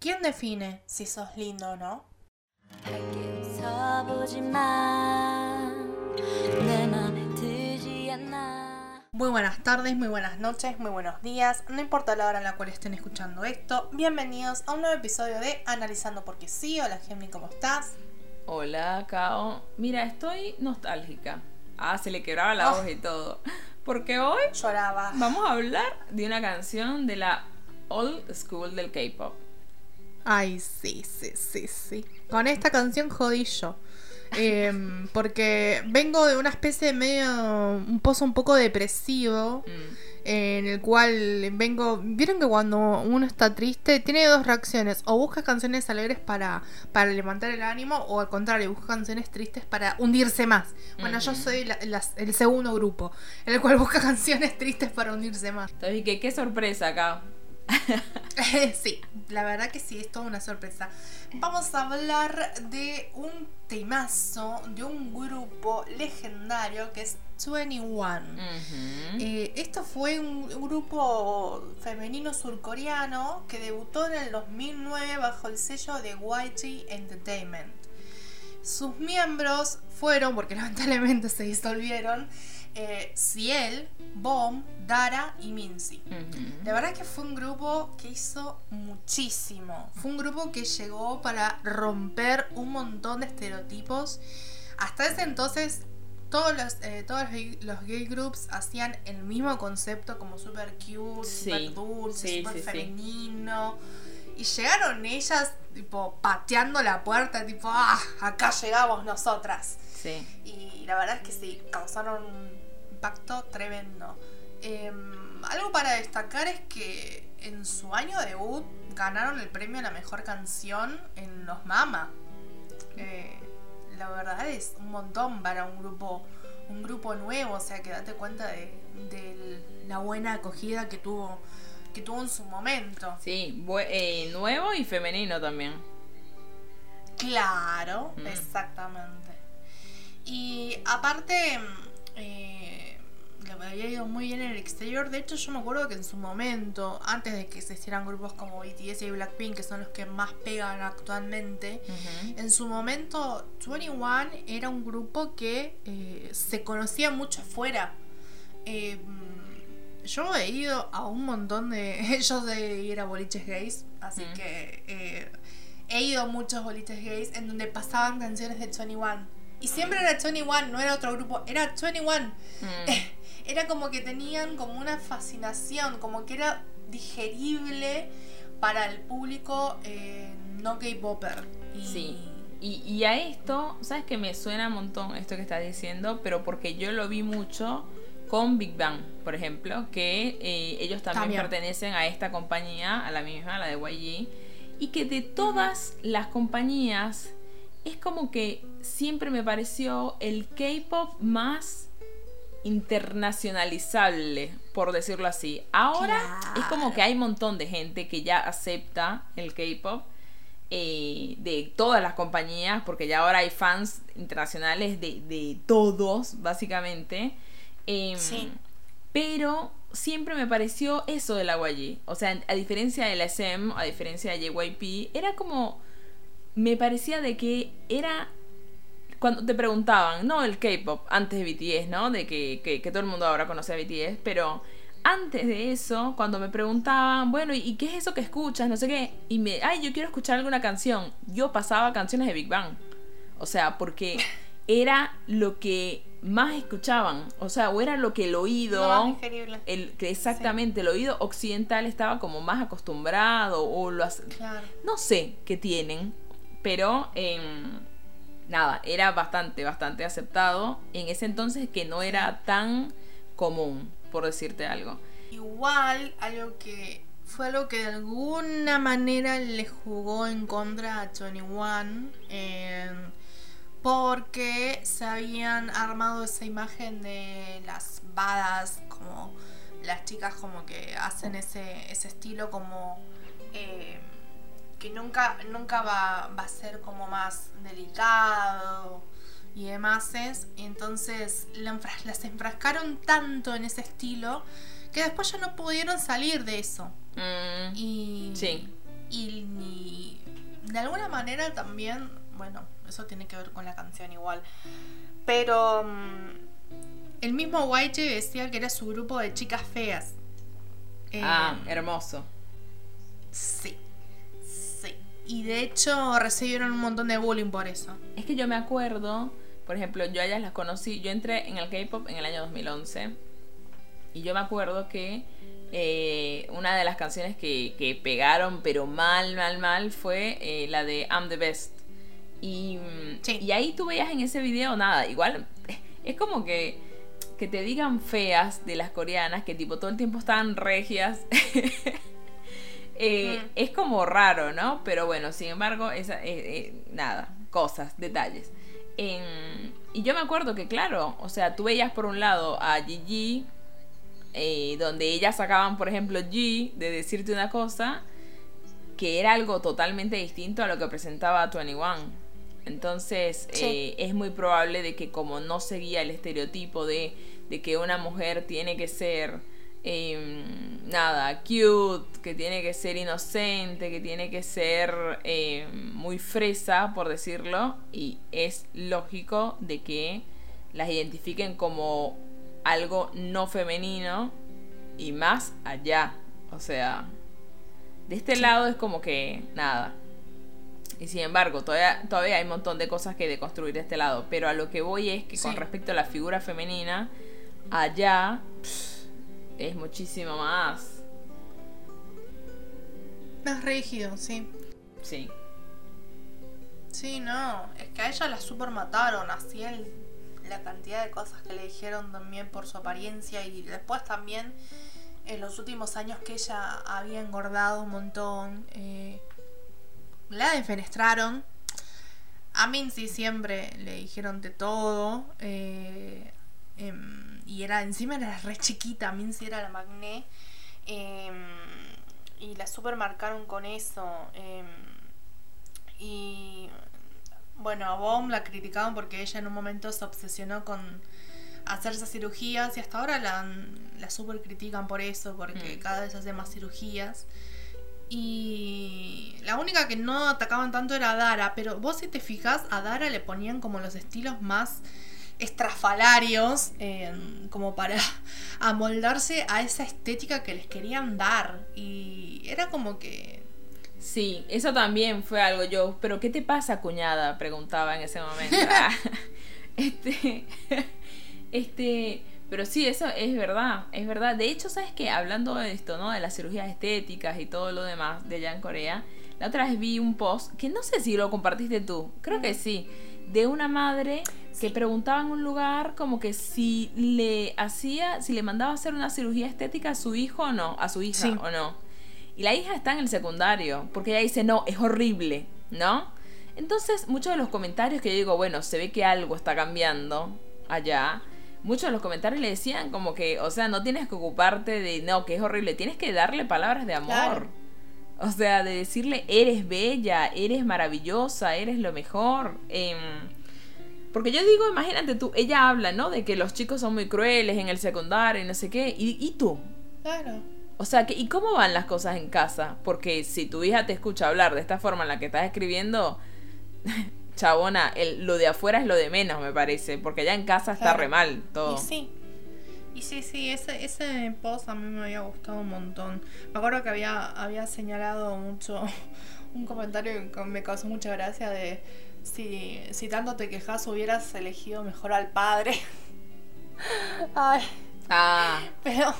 ¿Quién define si sos lindo o no? Muy buenas tardes, muy buenas noches, muy buenos días, no importa la hora en la cual estén escuchando esto, bienvenidos a un nuevo episodio de Analizando porque sí. Hola Gemini, ¿cómo estás? Hola, Kao. Mira, estoy nostálgica. Ah, se le quebraba la Oh. voz y todo. Porque hoy Lloraba. vamos a hablar de una canción de la old school del K-pop. Ay, sí, sí, sí, sí. Con esta canción jodí yo. Em, porque vengo de una especie de medio. un pozo un poco depresivo. Mm. En el cual vengo. Vieron que cuando uno está triste, tiene dos reacciones. O busca canciones alegres para, para levantar el ánimo, o al contrario, busca canciones tristes para hundirse más. Bueno, yo soy la- el segundo grupo, en el cual busca canciones tristes para hundirse más. Entonces, ¿qué, qué sorpresa, Kao. sí, la verdad que sí, es toda una sorpresa. Vamos a hablar de un temazo de un grupo legendario que es 21. Ujú. Eh, esto fue un grupo femenino surcoreano que debutó en el 2009 bajo el sello de YG Entertainment. Sus miembros fueron, porque lamentablemente se disolvieron, eh, Ciel, Bomb, Dara y Minzy. La verdad que fue un grupo que hizo muchísimo. Fue un grupo que llegó para romper un montón de estereotipos. Hasta ese entonces, todos los, eh, todos los gay, groups hacían el mismo concepto como super cute, Sí. super dulce, Sí, super sí, femenino. Y llegaron ellas, tipo, pateando la puerta, tipo, ah, acá llegamos nosotras. Sí. Y la verdad es que sí, causaron impacto tremendo. Em, algo para destacar es que en su año debut ganaron el premio a la mejor canción en los Mama. Eh, la verdad es un montón para un grupo, un grupo nuevo, o sea que date cuenta de, de la buena acogida que tuvo, que tuvo en su momento. Sí, eh, nuevo y femenino también. Claro, Mm. exactamente. Y aparte, mm, eh, le había ido muy bien en el exterior. De hecho, yo me acuerdo que en su momento, antes de que existieran grupos como BTS y Blackpink, que son los que más pegan actualmente, Ujú. en su momento 21 era un grupo que eh, se conocía mucho afuera. Eh, yo he ido a un montón de... Yo de ir a boliches gays, así que eh, he ido a muchos boliches gays en donde pasaban canciones de 21. Y siempre era 21, no era otro grupo, era 21. Mm. Era como que tenían como una fascinación, como que era digerible para el público eh, no K-Popper. Y- Sí. Y, y a esto, ¿sabes que me suena un montón esto que estás diciendo? Pero porque yo lo vi mucho con Big Bang, por ejemplo, que eh, ellos también, También. pertenecen a esta compañía, a la misma, a la de YG, y que de todas las compañías es como que siempre me pareció el K-pop más internacionalizable, por decirlo así. Ahora es como que hay un montón de gente que ya acepta el K-pop eh, de todas las compañías, porque ya ahora hay fans internacionales de, de todos, básicamente. Em, Sí. Pero siempre me pareció eso de la YG. O sea, a diferencia de la SM, a diferencia de JYP, era como. Me parecía de que era. Cuando te preguntaban, no el K-pop, antes de BTS, ¿no? De que, que, que todo el mundo ahora conoce a BTS, pero antes de eso, cuando me preguntaban, bueno, ¿y qué es eso que escuchas? No sé qué. Y me, ay, yo quiero escuchar alguna canción. Yo pasaba canciones de Big Bang. O sea, porque era lo que más escuchaban. O sea, o era lo que el oído. Lo más el, que exactamente el oído occidental estaba como más acostumbrado. O lo hace- Claro. No sé qué tienen. Pero em, nada, era bastante, bastante aceptado. En ese entonces que no era tan común, por decirte algo. Igual, algo que fue algo que de alguna manera le jugó en contra a 21. eh, porque se habían armado esa imagen de las badas, como las chicas como que hacen ese, ese estilo como eh, que nunca, nunca va, va a ser como más delicado y demás. Y entonces las enfrascaron tanto en ese estilo que después ya no pudieron salir de eso. Mm, Y, Sí. y, y de alguna manera también, bueno, eso tiene que ver con la canción igual, pero mm, el mismo YG decía que era su grupo de chicas feas. ah, eh, hermoso. Sí. Y de hecho recibieron un montón de bullying por eso. Es que yo me acuerdo, por ejemplo, yo a ellas las conocí, yo entré en el K-Pop en el año 2011 y yo me acuerdo que eh, una de las canciones que, pegaron, pero mal, mal, mal, fue eh, la de I'm the Best. Y, y ahí tú veías en ese video nada, igual es como que, que te digan feas de las coreanas, que tipo todo el tiempo están regias. Eh, mm. Es como raro, ¿no? Pero bueno, sin embargo, esa, nada, cosas, detalles. y yo me acuerdo que, claro, o sea, tú veías por un lado a Gigi eh, donde ellas sacaban, por ejemplo, G de decirte una cosa que era algo totalmente distinto a lo que presentaba 21. Entonces eh, es muy probable de que como no seguía el estereotipo de, de que una mujer tiene que ser em, nada, cute, que tiene que ser inocente, que tiene que ser em, muy fresa, por decirlo, y es lógico de que las identifiquen como algo no femenino y más allá. O sea, de este lado es como que nada. Y sin embargo, todavía, todavía hay un montón de cosas que deconstruir de este lado. Pero a lo que voy es que con respecto a la figura femenina, allá es muchísimo más. Más rígido, sí. Sí. Sí, no. Es que a ella la super mataron. Así el la cantidad de cosas que le dijeron también por su apariencia y después también en los últimos años que ella había engordado un montón, eh, la defenestraron. A Mincy siempre le dijeron de todo. Eh, em, y era, encima era re chiquita, Mincy era la magné. Em, y la super marcaron con eso. Em, y bueno, a Bomb la criticaban porque ella en un momento se obsesionó con hacerse cirugías y hasta ahora la, la super critican por eso, porque mm. cada vez hace más cirugías. Y la única que no atacaban tanto era a Dara, pero vos si te fijas, a Dara le ponían como los estilos más estrafalarios, como para amoldarse a esa estética que les querían dar. Y era como que Sí, eso también fue algo yo. ¿Pero qué te pasa, cuñada? Preguntaba en ese momento. este. Este. Pero sí, eso es verdad, es verdad. De hecho, ¿sabes qué? Hablando de esto, ¿no? De las cirugías estéticas y todo lo demás de allá en Corea, la otra vez vi un post, que no sé si lo compartiste tú, creo que sí, de una madre que preguntaba en un lugar como que si le hacía, si le mandaba hacer una cirugía estética a su hijo o no, a su hija o no. Y la hija está en el secundario, porque ella dice, no, es horrible, ¿no? Entonces, muchos de los comentarios que yo digo, bueno, se ve que algo está cambiando allá, muchos de los comentarios le decían como que, o sea, no tienes que ocuparte de, no, que es horrible, tienes que darle palabras de amor. O sea, de decirle, eres bella, eres maravillosa, eres lo mejor. Em, porque yo digo, imagínate tú, ella habla, ¿no? De que los chicos son muy crueles en el secundario y no sé qué. ¿Y, y tú? Claro. O sea, que, ¿y cómo van las cosas en casa? Porque si tu hija te escucha hablar de esta forma en la que estás escribiendo, chabona, el, lo de afuera es lo de menos, me parece. Porque ya en casa está re mal todo. Y sí. Y sí, sí, ese, ese post a mí me había gustado un montón. Me acuerdo que había, había señalado mucho un comentario que me causó mucha gracia de si, si tanto te quejas hubieras elegido mejor al padre. Ay. Ah. Pero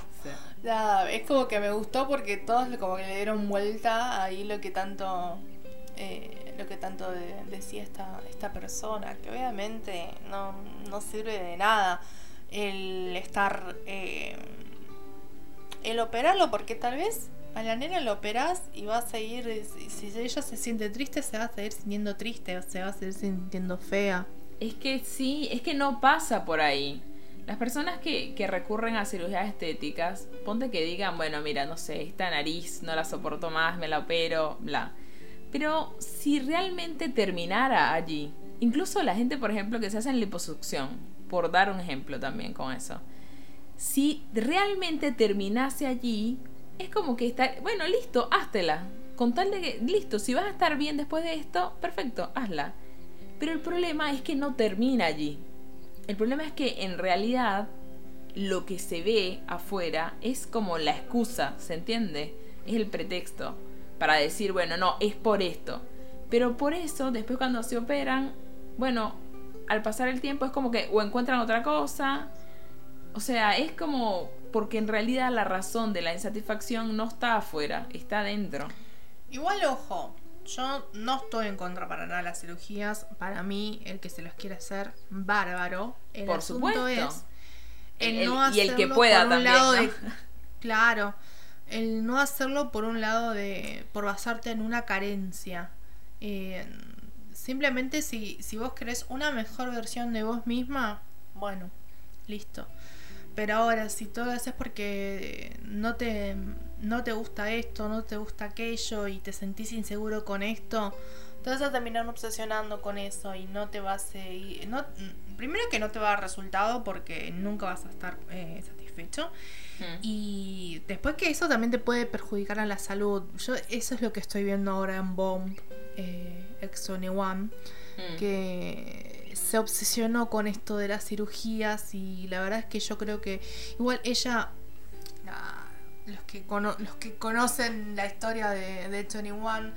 es como que me gustó porque todos como que le dieron vuelta ahí lo que tanto eh, lo que tanto decía esta, esta persona, que obviamente no, no sirve de nada el estar eh, el operarlo porque tal vez a la nena lo operas y va a seguir si ella se siente triste se va a seguir sintiendo triste o se va a seguir sintiendo fea es que sí es que no pasa por ahí las personas que, recurren a cirugías estéticas, ponte que digan, bueno, mira, no sé, esta nariz no la soporto más, me la opero, bla. Pero si realmente terminara allí, incluso la gente, por ejemplo, que se hace en liposucción, por dar un ejemplo también con eso, si realmente terminase allí, es como que está, bueno, listo, háztela. con tal de que, listo, si vas a estar bien después de esto, perfecto, hazla. Pero el problema es que no termina allí. El problema es que en realidad lo que se ve afuera es como la excusa, ¿se entiende? Es el pretexto para decir, bueno, no, es por esto. Pero por eso, después cuando se operan, bueno, al pasar el tiempo es como que o encuentran otra cosa, o sea, es como porque en realidad la razón de la insatisfacción no está afuera, está adentro. Igual, ojo, yo no estoy en contra para nada de las cirugías. Para mí, el que se las quiere hacer, bárbaro. El Por asunto supuesto. es el, El- no y el que hacerlo pueda por un también, lado ¿no? de- claro. El no hacerlo por un lado de. por basarte en una carencia. Eh, simplemente si, si vos querés una mejor versión de vos misma, bueno, listo. Pero ahora, si todo lo haces porque no te, no te gusta esto, no te gusta aquello y te sentís inseguro con esto, te vas a terminar obsesionando con eso y no te vas a ir- no Primero que no te va a dar resultado porque nunca vas a estar eh, satisfecho. Mm. Y después que eso también te puede perjudicar a la salud. Yo eso es lo que estoy viendo ahora en Bomb, eh, X21 Mm. que se obsesionó con esto de las cirugías y la verdad es que yo creo que igual ella ah, los que cono- los que conocen la historia de, de 21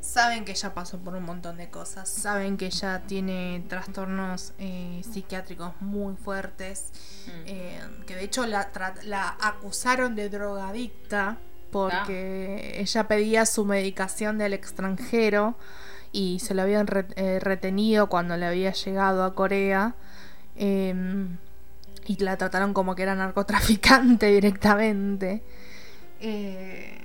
saben que ella pasó por un montón de cosas saben que ella tiene trastornos eh, psiquiátricos muy fuertes Mm. eh, que de hecho la, la acusaron de drogadicta porque ella pedía su medicación del extranjero y se lo habían re- eh, retenido cuando le había llegado a Corea eh, y la trataron como que era narcotraficante directamente. Eh,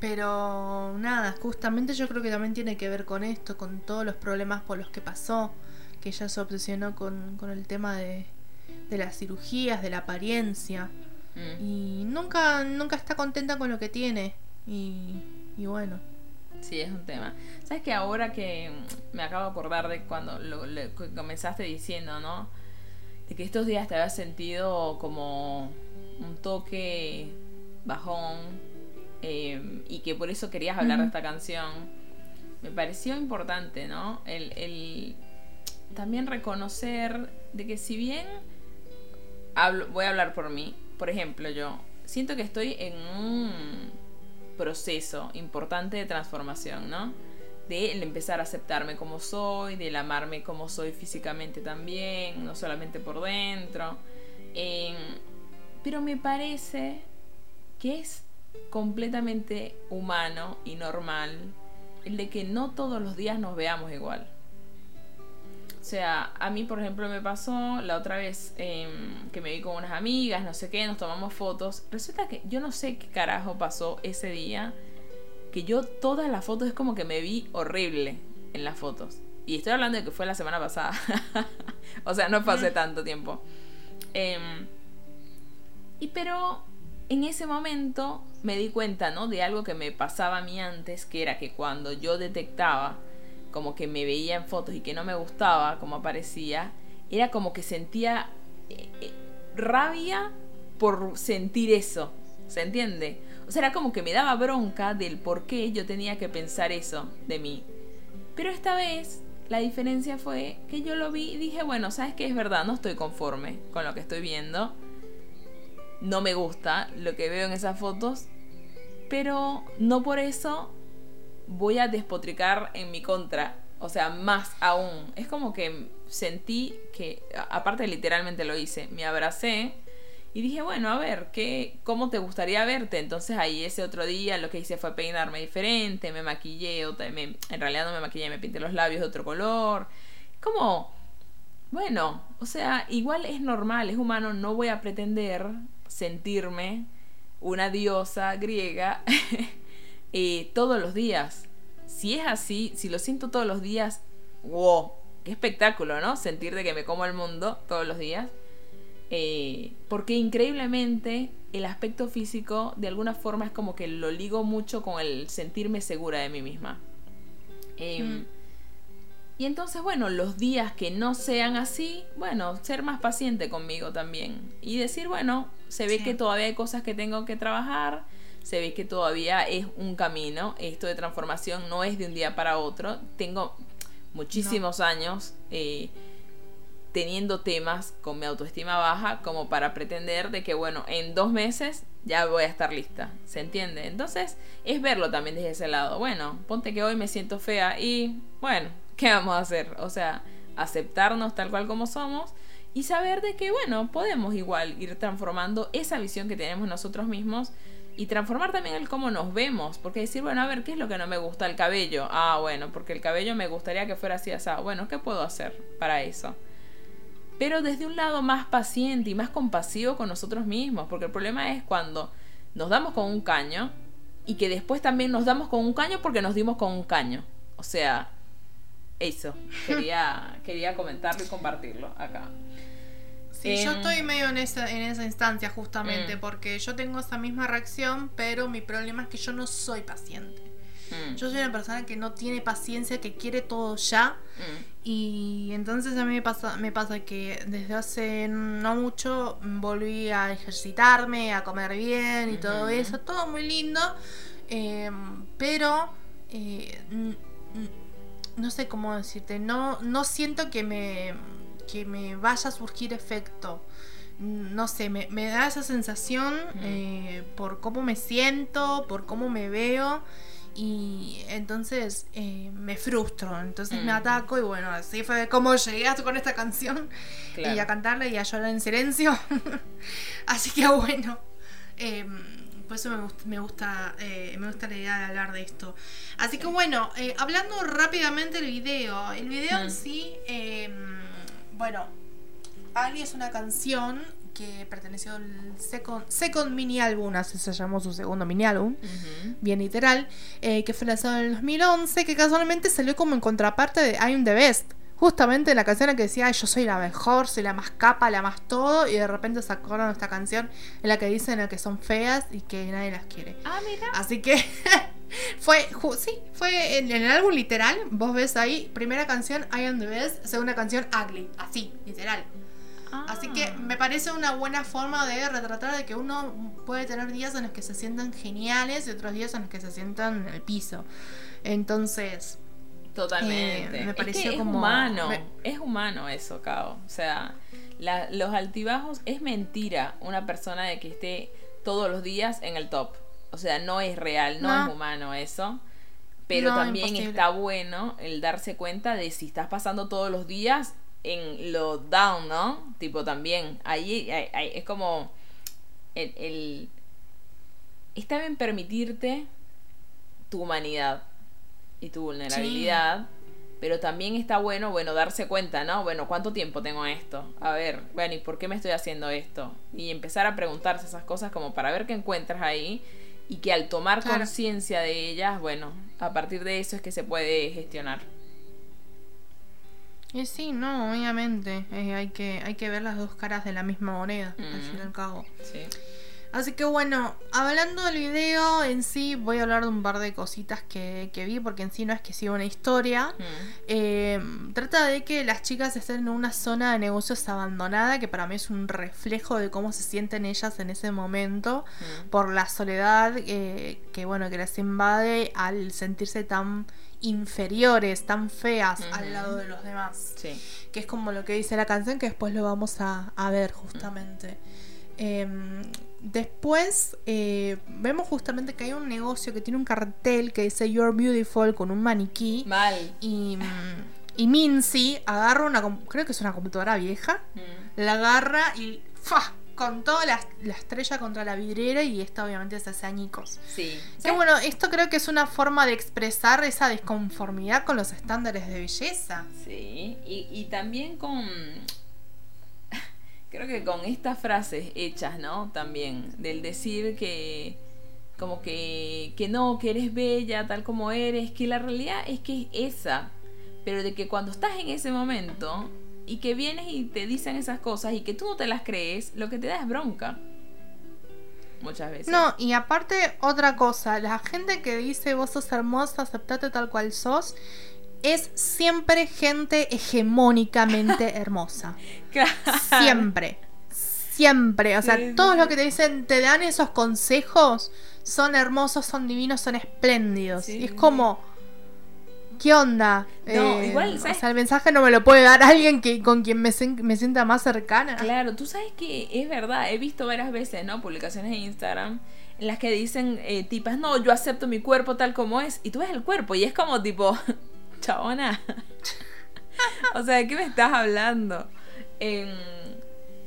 pero nada, justamente yo creo que también tiene que ver con esto, con todos los problemas por los que pasó, que ella se obsesionó con, con el tema de, de las cirugías, de la apariencia. Mm. Y nunca, nunca está contenta con lo que tiene. Y, y bueno. Sí, es un tema. ¿Sabes que ahora que me acabo de acordar de cuando lo, comenzaste diciendo, ¿no? De que estos días te habías sentido como un toque bajón eh, y que por eso querías hablar de esta canción. Me pareció importante, ¿no? El, el también reconocer de que si bien hablo, voy a hablar por mí, por ejemplo, yo siento que estoy en un proceso importante de transformación, ¿no? De el empezar a aceptarme como soy, del amarme como soy físicamente también, no solamente por dentro. Eh, pero me parece que es completamente humano y normal el de que no todos los días nos veamos igual. O sea, a mí, por ejemplo, me pasó la otra vez em, que me vi con unas amigas, no sé qué, nos tomamos fotos. Resulta que yo no sé qué carajo pasó ese día, que yo todas las fotos es como que me vi horrible en las fotos. Y estoy hablando de que fue la semana pasada. o sea, no pasé tanto tiempo. Em, y pero en ese momento me di cuenta, ¿no? De algo que me pasaba a mí antes, que era que cuando yo detectaba como que me veía en fotos y que no me gustaba como aparecía, era como que sentía eh, eh, rabia por sentir eso, ¿se entiende? O sea, era como que me daba bronca del por qué yo tenía que pensar eso de mí. Pero esta vez la diferencia fue que yo lo vi y dije, bueno, ¿sabes qué? Es verdad, no estoy conforme con lo que estoy viendo. No me gusta lo que veo en esas fotos, pero no por eso voy a despotricar en mi contra. O sea, más aún. Es como que sentí que, aparte literalmente lo hice, me abracé y dije, bueno, a ver, ¿qué, ¿cómo te gustaría verte? Entonces ahí ese otro día lo que hice fue peinarme diferente, me maquillé, me- en realidad no me maquillé, me pinté los labios de otro color. Como, bueno, o sea, igual es normal, es humano, no voy a pretender sentirme una diosa griega eh, todos los días. Si es así, si lo siento todos los días, wow, qué espectáculo, ¿no? Sentir de que me como el mundo todos los días. Eh, porque increíblemente el aspecto físico de alguna forma es como que lo ligo mucho con el sentirme segura de mí misma. Eh, Mm. Y entonces, bueno, los días que no sean así, bueno, ser más paciente conmigo también. Y decir, bueno, se ve Sí. que todavía hay cosas que tengo que trabajar, se ve que todavía es un camino. Esto de transformación no es de un día para otro. Tengo muchísimos años eh, teniendo temas con mi autoestima baja como para pretender de que, bueno, en dos meses ya voy a estar lista. ¿Se entiende? Entonces es verlo también desde ese lado. Bueno, ponte que hoy me siento fea y, bueno, ¿qué vamos a hacer? O sea, aceptarnos tal cual como somos y saber de que, bueno, podemos igual ir transformando esa visión que tenemos nosotros mismos y transformar también el cómo nos vemos, porque decir, bueno, a ver, ¿qué es lo que no me gusta? El cabello. Ah, bueno, porque el cabello me gustaría que fuera así, así. Bueno, ¿qué puedo hacer para eso? Pero desde un lado más paciente y más compasivo con nosotros mismos, porque el problema es cuando nos damos con un caño y que después también nos damos con un caño porque nos dimos con un caño. O sea, eso, quería, quería comentarlo y compartirlo acá. Sí, yo estoy medio en esa, en esa instancia justamente, mm. porque yo tengo esa misma reacción, pero mi problema es que yo no soy paciente. Mm. Yo soy una persona que no tiene paciencia, que quiere todo ya. Mm. Y entonces a mí me pasa, me pasa que desde hace no mucho volví a ejercitarme, a comer bien y todo eso, todo muy lindo. Em, pero eh, no sé cómo decirte, no, no siento que me, que me vaya a surgir efecto. No sé, me, da esa sensación eh, por cómo me siento, por cómo me veo y entonces eh, me frustro, entonces me ataco y bueno, así fue como llegué con esta canción y a cantarla y a llorar en silencio. así que bueno, eh, por eso me gusta, me gusta, eh, me gusta la idea de hablar de esto. Así que bueno, hablando rápidamente del video. El video en sí, em, bueno, Ali es una canción que perteneció al second, mini álbum, así se llamó su segundo mini álbum, bien literal, eh, que fue lanzado en el 2011, que casualmente salió como en contraparte de I'm the Best justamente la canción en que decía yo soy la mejor, soy la más capa, la más todo, y de repente sacaron esta canción en la que dicen que son feas y que nadie las quiere. Ah, mira. Así que fue, sí, fue en, el álbum literal, vos ves ahí, primera canción I Am The Best, segunda canción Ugly, así, literal. Así que me parece una buena forma de retratar de que uno puede tener días en los que se sientan geniales y otros días en los que se sientan en el piso. Entonces, Totalmente. me pareció es como. humano. Es humano eso, Cao. O sea, los altibajos es mentira una persona de que esté todos los días en el top. O sea, no es real, no, es humano eso. Pero también está bueno el darse cuenta de si estás pasando todos los días en lo down, ¿no? Tipo también. Ahí, es como. El, el, está bien permitirte tu humanidad y tu vulnerabilidad. Pero también está bueno, bueno, darse cuenta, ¿no? Bueno, ¿cuánto tiempo tengo esto? A ver, bueno, ¿y por qué me estoy haciendo esto? Y empezar a preguntarse esas cosas como para ver qué encuentras ahí y que al tomar conciencia de ellas, bueno, a partir de eso es que se puede gestionar. Y sí, no, obviamente, eh, hay, que, hay que ver las dos caras de la misma moneda, al fin y al cabo. Sí. Así que bueno, hablando del video en sí, voy a hablar de un par de cositas que, vi, porque en sí no es que siga una historia. Mm. Eh, trata de que las chicas estén en una zona de negocios abandonada, que para mí es un reflejo de cómo se sienten ellas en ese momento, mm. por la soledad eh, que bueno, que las invade al sentirse tan inferiores, tan feas al lado de los demás. Que es como lo que dice la canción, que después lo vamos a, ver justamente. Em, después eh, vemos justamente que hay un negocio que tiene un cartel que dice You're Beautiful con un maniquí. Mal. Y, y Mincy agarra una, creo que es una computadora vieja, mm. la agarra y ¡fa! con toda la, estrella contra la vidriera y esta obviamente se hace añicos. Sí. Que bueno, esto creo que es una forma de expresar esa desconformidad con los estándares de belleza. Sí, y, y también con creo que con estas frases hechas, ¿no? También, del decir que como que, que no, que eres bella tal como eres, que la realidad es que es esa, pero de que cuando estás en ese momento y que vienes y te dicen esas cosas y que tú no te las crees, lo que te da es bronca. Muchas veces. No, y aparte otra cosa, la gente que dice vos sos hermosa, aceptate tal cual sos, es siempre gente hegemónicamente hermosa. Siempre. Siempre. O sea, todos los que te dicen, te dan esos consejos, son hermosos, son divinos, son espléndidos. Sí. Y es como, ¿qué onda? No, Eh, igual, o ¿sabes? sea, el mensaje no me lo puede dar alguien que con quien me, me sienta más cercana. Claro, tú sabes que es verdad, he visto varias veces, ¿no? Publicaciones en Instagram en las que dicen eh, tipas, no, yo acepto mi cuerpo tal como es, y tú ves el cuerpo y es como tipo, chabona. o sea, ¿de qué me estás hablando? Em,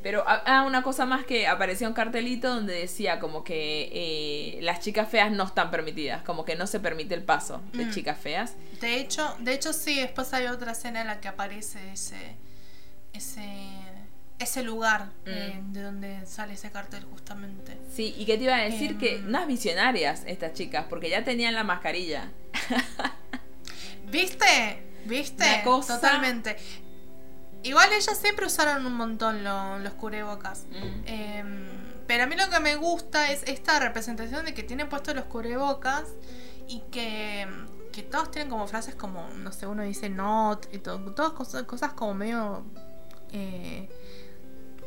pero ah, ah, una cosa más que aparecía un cartelito donde decía como que eh, las chicas feas no están permitidas, como que no se permite el paso de Mm. chicas feas. De hecho, de hecho sí, después hay otra escena en la que aparece ese ese ese lugar eh, Mm. de donde sale ese cartel justamente. Sí, y que te iba a decir que Em. unas visionarias estas chicas, porque ya tenían la mascarilla. ¿Viste? ¿Viste? Cosa- Totalmente. Igual ellas siempre usaron un montón lo- los cubrebocas. Mm. Em, pero a mí lo que me gusta es esta representación de que tienen puestos los cubrebocas y que, que todos tienen como frases como, no sé, uno dice not y todo, todas cosas, cosas como medio... Eh,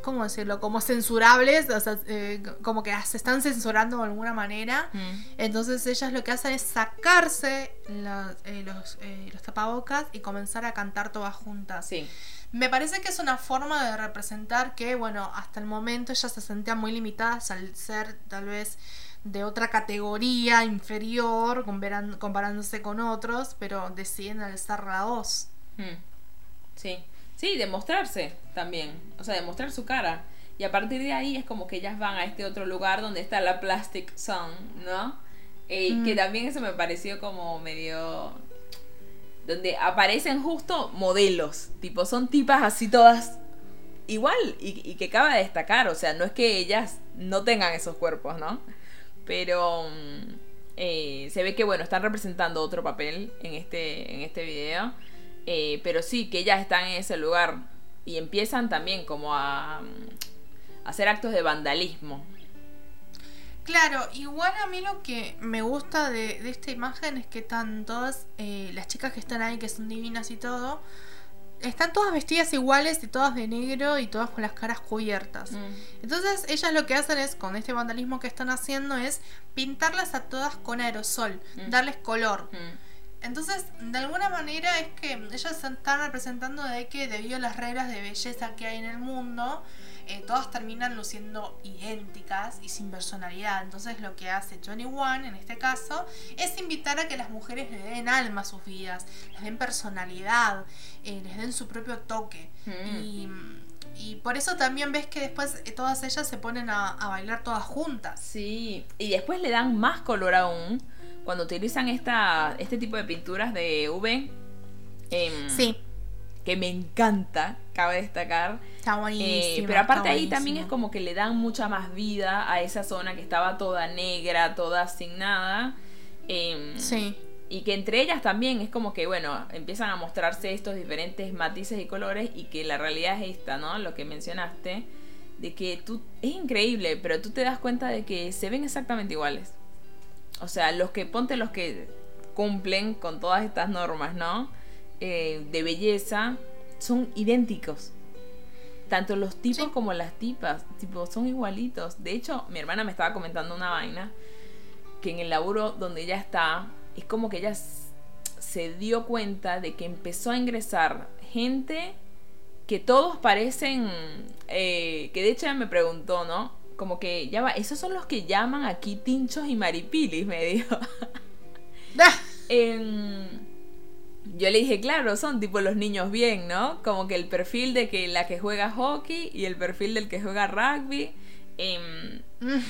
¿Cómo decirlo? Como censurables, o sea, eh, como que se están censurando de alguna manera. Mm. Entonces ellas lo que hacen es sacarse la- eh, los, eh, los tapabocas y comenzar a cantar todas juntas. Sí. Me parece que es una forma de representar que, bueno, hasta el momento ellas se sentían muy limitadas al ser tal vez de otra categoría inferior, comparándose con otros, pero deciden alzar la voz. Mm. Sí. Sí, demostrarse también. O sea, demostrar su cara. Y a partir de ahí es como que ellas van a este otro lugar donde está la Plastic Sun, ¿no? Eh, Mm. Que también eso me pareció como medio... Donde aparecen justo modelos. Tipo, son tipas así todas igual. Y, y que cabe destacar. O sea, no es que ellas no tengan esos cuerpos, ¿no? Pero mm, eh, se ve que, bueno, están representando otro papel en este, en este video. Eh, pero sí, que ellas están en ese lugar. Y empiezan también como a, mm, a hacer actos de vandalismo. Claro, igual a mí lo que me gusta de, de esta imagen es que están todas, eh, las chicas que están ahí, que son divinas y todo, están todas vestidas iguales y todas de negro y todas con las caras cubiertas. Entonces ellas lo que hacen es, con este vandalismo que están haciendo, es pintarlas a todas con aerosol, Mm. darles color. Mm. Entonces, de alguna manera es que ellas están representando de que debido a las reglas de belleza que hay en el mundo, eh, todas terminan luciendo idénticas y sin personalidad. Entonces lo que hace 21 en este caso es invitar a que las mujeres le den alma a sus vidas, les den personalidad, eh, les den su propio toque. Mm. Y, y por eso también ves que después eh, todas ellas se ponen a, a bailar todas juntas. Sí, y después le dan más color aún cuando utilizan esta, este tipo de pinturas de V. em, Sí, Que me encanta, cabe destacar. está Eh, buenísimo. pero aparte ahí también es como que le dan mucha más vida a esa zona que estaba toda negra, toda sin nada. Em, Sí. Y que entre ellas también es como que, bueno, empiezan a mostrarse estos diferentes matices y colores y que la realidad es esta, ¿no? Lo que mencionaste, de que tú, es increíble, pero tú te das cuenta de que se ven exactamente iguales. O sea, los que, ponte los que cumplen con todas estas normas, ¿no? Eh, de belleza, son idénticos. Tanto los tipos Sí. como las tipas, tipo, son igualitos. De hecho, mi hermana me estaba comentando una vaina que en el laburo donde ella está, es como que ella se dio cuenta de que empezó a ingresar gente que todos parecen, eh, que de hecho ella me preguntó, ¿no? Como que ya va, esos son los que llaman aquí tinchos y maripilis, me dijo. Em, yo le dije, claro, son tipo los niños bien, ¿no? Como que el perfil de que la que juega hockey y el perfil del que juega rugby. em,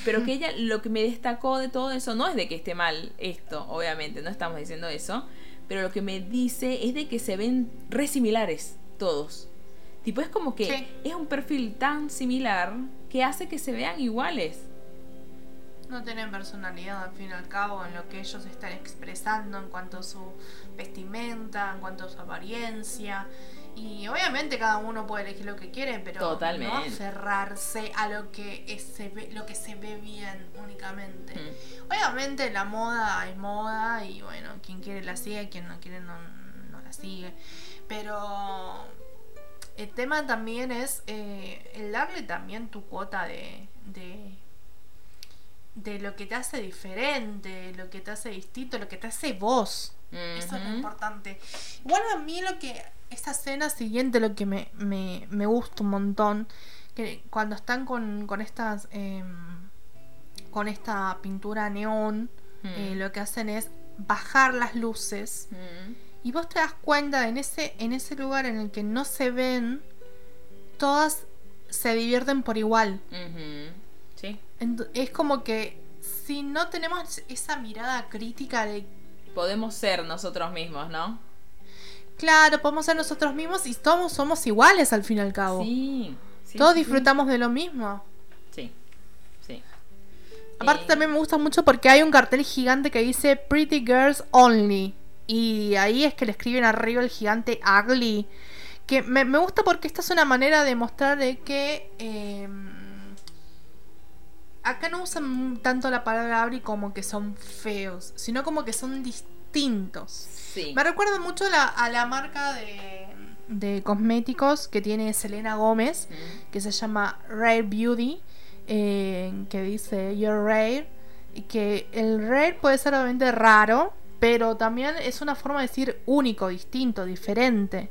pero que ella lo que me destacó de todo eso no es de que esté mal esto, obviamente, no estamos diciendo eso, pero lo que me dice es de que se ven re similares todos. Tipo, es como que Sí. es un perfil tan similar que hace que se vean iguales. No tienen personalidad al fin y al cabo en lo que ellos están expresando en cuanto a su vestimenta, en cuanto a su apariencia. Y obviamente cada uno puede elegir lo que quiere, pero Totalmente. no aferrarse a lo que es- se ve, lo que se ve bien únicamente. Mm. Obviamente la moda es moda y bueno, quien quiere la sigue, quien no quiere no, no la sigue. Pero el tema también es eh, el darle también tu cuota de, de, de lo que te hace diferente, lo que te hace distinto, lo que te hace vos. Eso es lo importante. Igual a mí lo que. Esta escena siguiente, lo que me, me, me gusta un montón. Que cuando están con, con estas. em, con esta pintura neón. Eh, lo que hacen es bajar las luces. Y vos te das cuenta en ese, en ese lugar en el que no se ven. Todas se divierten por igual. Sí. Es como que si no tenemos esa mirada crítica de Podemos ser nosotros mismos, ¿no? Claro, podemos ser nosotros mismos y todos somos iguales al fin y al cabo. Sí. sí, todos sí, disfrutamos de lo mismo. Sí. Sí. Aparte Eh, también me gusta mucho porque hay un cartel gigante que dice Pretty Girls Only. Y ahí es que le escriben arriba el gigante Ugly. Que me, me gusta porque esta es una manera de mostrar de que... eh, acá no usan tanto la palabra ugly como que son feos, sino como que son distintos. Sí. Me recuerda mucho la- a la marca de, de cosméticos que tiene Selena Gómez, Mm. que se llama Rare Beauty, eh, que dice You're Rare, y que el rare puede ser obviamente raro, pero también es una forma de decir único, distinto, diferente.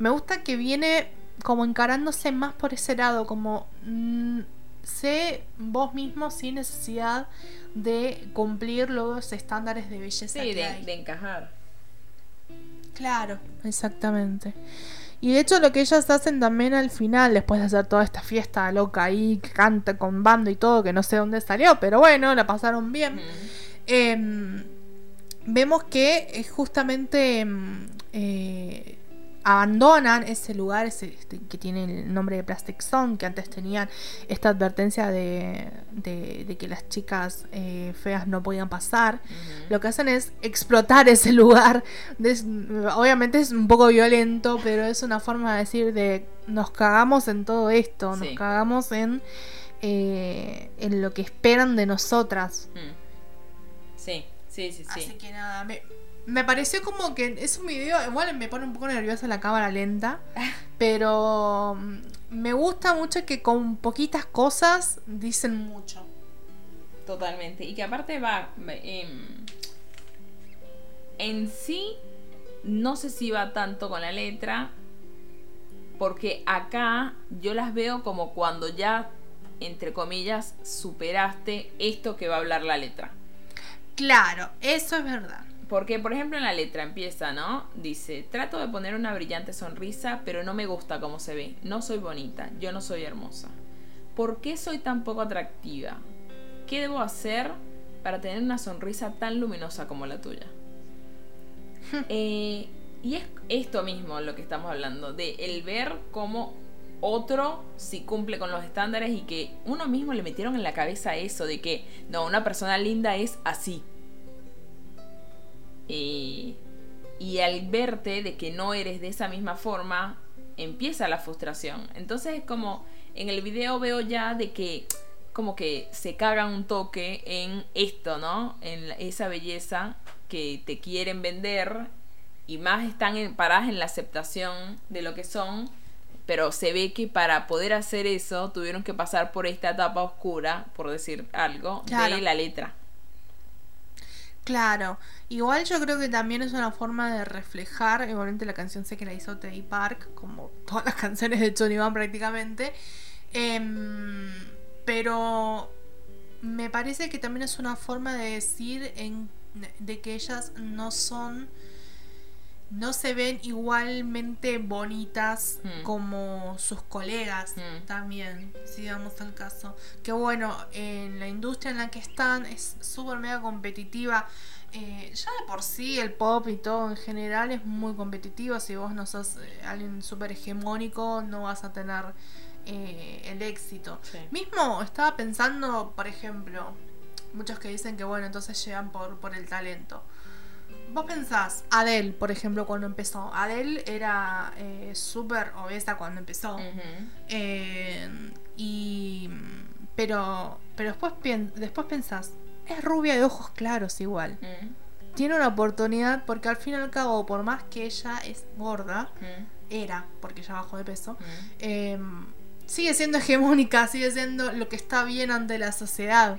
Me gusta que viene como encarándose más por ese lado, como mm, sé vos mismo sin necesidad de cumplir los estándares de belleza Sí, que de, hay. de encajar. Claro, exactamente. Y de hecho lo que ellas hacen también al final, después de hacer toda esta fiesta loca ahí, que canta con bando y todo, que no sé dónde salió, pero bueno, la pasaron bien. Mm. Em, vemos que es justamente em, eh, abandonan ese lugar ese, este, que tiene el nombre de Plastic Zone, que antes tenían esta advertencia de, de- de que las chicas eh, feas no podían pasar. Lo que hacen es explotar ese lugar. Des- obviamente es un poco violento, pero es una forma de decir de nos cagamos en todo esto, nos cagamos en, eh, en lo que esperan de nosotras. Mm. Sí, sí, sí, sí. Así que nada, me, me pareció como que es un video, igual me pone un poco nerviosa la cámara lenta, pero mm, me gusta mucho que con poquitas cosas dicen mucho. Totalmente. Y que aparte va. em, en sí, no sé si va tanto con la letra. Porque acá yo las veo como cuando ya, entre comillas, superaste esto que va a hablar la letra. Claro, eso es verdad. Porque, por ejemplo, en la letra empieza, ¿no? Dice, trato de poner una brillante sonrisa, pero no me gusta cómo se ve. No soy bonita, yo no soy hermosa. ¿Por qué soy tan poco atractiva? ¿Qué debo hacer para tener una sonrisa tan luminosa como la tuya? Eh, y es esto mismo lo que estamos hablando, de el ver cómo otro si cumple con los estándares y que uno mismo le metieron en la cabeza eso de que no, una persona linda es así. Eh, y al verte de que no eres de esa misma forma, empieza la frustración. Entonces es como, en el video veo ya de que como que se cagan un toque en esto, ¿no? En esa belleza que te quieren vender y más están en- paradas en la aceptación de lo que son, pero se ve que para poder hacer eso tuvieron que pasar por esta etapa oscura, por decir algo, Claro. de la letra. Claro, igual yo creo que también es una forma de reflejar, igualmente la canción sé que la hizo Teddy Park, como todas las canciones de Johnny Van prácticamente, em, pero me parece que también es una forma de decir en, de que ellas no son, no se ven igualmente bonitas Mm. como sus colegas Mm. también, si vamos al caso. Que bueno, en la industria en la que están es súper mega competitiva. Eh, ya de por sí el pop y todo en general es muy competitivo. Si vos no sos eh, alguien súper hegemónico, no vas a tener eh, el éxito. Sí. Mismo estaba pensando, por ejemplo, muchos que dicen que bueno, entonces llegan por, por el talento. Vos pensás, Adele, por ejemplo, cuando empezó. Adele era eh, súper obesa cuando empezó. Eh, y pero pero después pien- después pensás es rubia de ojos claros igual tiene una oportunidad porque al fin y al cabo por más que ella es gorda era porque ya bajó de peso eh, sigue siendo hegemónica sigue siendo lo que está bien ante la sociedad.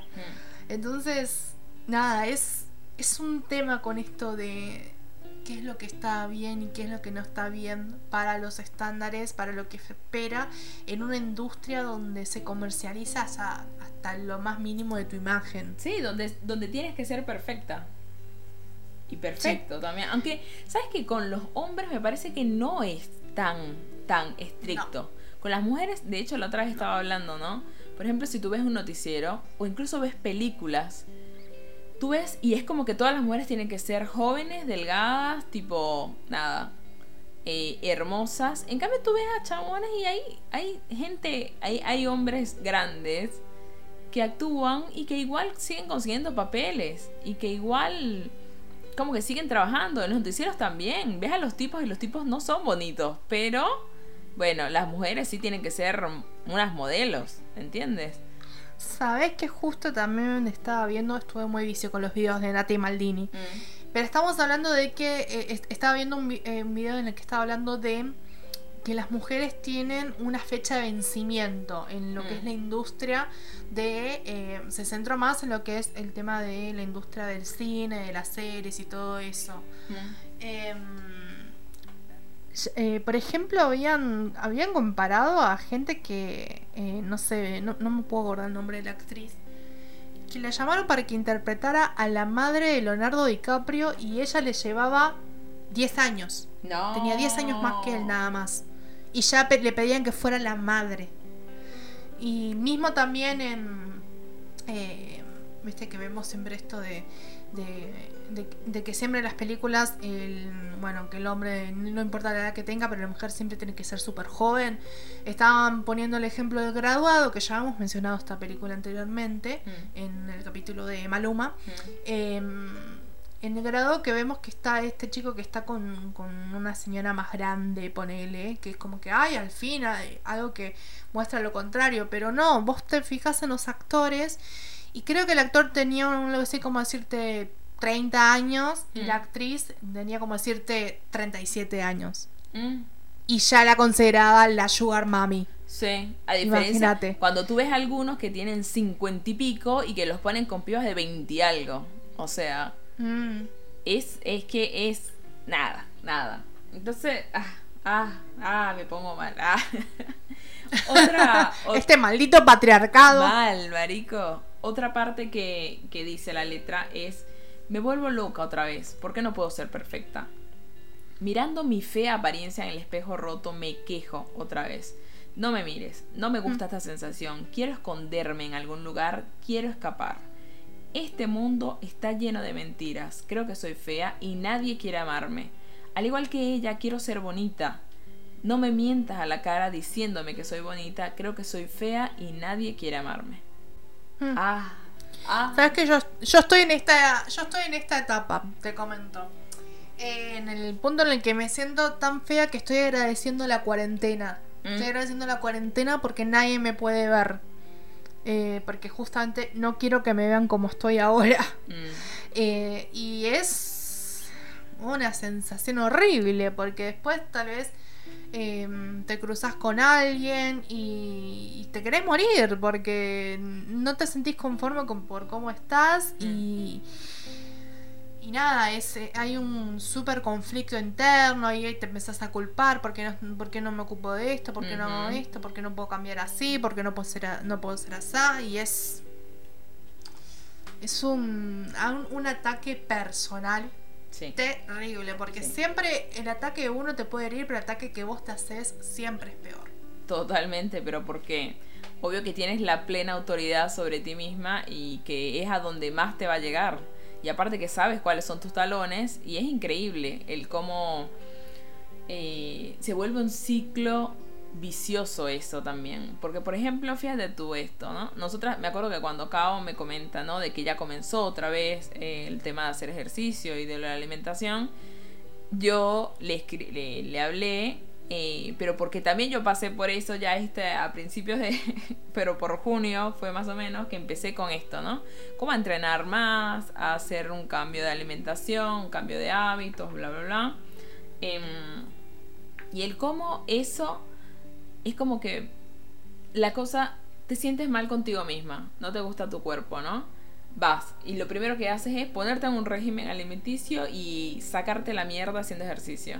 Entonces, nada, es, es un tema con esto de qué es lo que está bien y qué es lo que no está bien para los estándares, para lo que se espera en una industria donde se comercializa hasta, hasta lo más mínimo de tu imagen. Sí, donde, donde tienes que ser perfecta. Y perfecto también. Aunque, ¿sabes que Con los hombres me parece que no es tan, tan estricto. Con las mujeres, de hecho, la otra vez estaba hablando, ¿no? Por ejemplo, si tú ves un noticiero o incluso ves películas, tú ves y es como que todas las mujeres tienen que ser jóvenes, delgadas, tipo, nada, eh, hermosas. En cambio, tú ves a chabones y hay, hay gente, hay, hay hombres grandes que actúan y que igual siguen consiguiendo papeles y que igual como que siguen trabajando. En los noticieros también. Ves a los tipos y los tipos no son bonitos, pero bueno, las mujeres sí tienen que ser unas modelos, ¿entiendes? Sabes que justo también estaba viendo, estuve muy vicio con los videos de Nati Maldini. Mm. Pero estamos hablando de que eh, estaba viendo eh, un, video en el que estaba hablando de que las mujeres tienen una fecha de vencimiento en lo que es mm. la industria de eh, se centró más en lo que es el tema de la industria del cine de las series y todo eso mm. Eh, por ejemplo, habían, habían comparado a gente que, eh, no sé, no, me puedo acordar el nombre de la actriz, que la llamaron para que interpretara a la madre de Leonardo DiCaprio y ella le llevaba 10 años. No. Tenía 10 años más que él nada más. Y ya le pedían que fuera la madre. Y mismo también en... Eh, Viste que vemos siempre esto de de, que siempre en las películas, el, bueno, que el hombre no importa la edad que tenga, pero la mujer siempre tiene que ser súper joven. Estaban poniendo el ejemplo del graduado, que ya hemos mencionado esta película anteriormente, mm. en el capítulo de Maluma. Mm. Em, en el graduado que vemos que está este chico que está con, con, una señora más grande, ponele, que es como que, ay, al fin, algo que muestra lo contrario, pero no, vos te fijas en los actores y creo que el actor tenía algo así como decirte 30 años y la mm. actriz tenía como decirte 37 años. Mm. Y ya la consideraba la Sugar Mami. Sí, a diferencia cuando tú ves algunos que tienen 50 y pico y que los ponen con pibas de 20 y algo. O sea, mm. es, es que es nada, nada. Entonces, ah, ah, ah me pongo mal. Ah. Otra, Este maldito patriarcado. Mal, marico otra parte que, dice la letra es, me vuelvo loca otra vez, ¿por qué no puedo ser perfecta? Mirando mi fea apariencia en el espejo roto, me quejo otra vez. No me mires, no me gusta mm. esta sensación, quiero esconderme en algún lugar, quiero escapar. Este mundo está lleno de mentiras, creo que soy fea y nadie quiere amarme. Al igual que ella, quiero ser bonita. No me mientas a la cara diciéndome que soy bonita, creo que soy fea y nadie quiere amarme. Mm. Ah, ah. Sabes que yo, yo estoy en esta. Yo estoy en esta etapa, te comento. en el punto en el que me siento tan fea que estoy agradeciendo la cuarentena. Mm. Estoy agradeciendo la cuarentena porque nadie me puede ver. Eh, porque justamente no quiero que me vean como estoy ahora. Mm. Eh, y es una sensación horrible porque después tal vez Em, te cruzas con alguien y, te querés morir porque no te sentís conforme con, por cómo estás y, y nada, es, eh, hay un súper conflicto interno y te empezás a culpar porque no, porque no me ocupo de esto, porque no hago esto, porque no puedo cambiar así, porque no puedo ser, no puedo ser así y es... Es un, un ataque personal Terrible, porque siempre el ataque de uno te puede herir, pero el ataque que vos te haces siempre es peor. Totalmente, pero porque obvio que tienes la plena autoridad sobre ti misma y que es a donde más te va a llegar. Y aparte que sabes cuáles son tus talones y es increíble el cómo eh, se vuelve un ciclo vicioso eso también. Porque, por ejemplo, fíjate tú esto, ¿no? Nosotras, me acuerdo que cuando Cao me comenta, ¿no? De que ya comenzó otra vez eh, el tema de hacer ejercicio y de la alimentación, yo le, le, hablé, eh, pero porque también yo pasé por eso ya este, a principios de, pero por junio fue más o menos que empecé con esto, ¿no? Como entrenar más, hacer un cambio de alimentación, un cambio de hábitos, bla, bla, bla. Em, y el cómo eso es como que la cosa, te sientes mal contigo misma, no te gusta tu cuerpo, ¿no? vas y lo primero que haces es ponerte en un régimen alimenticio y sacarte la mierda haciendo ejercicio.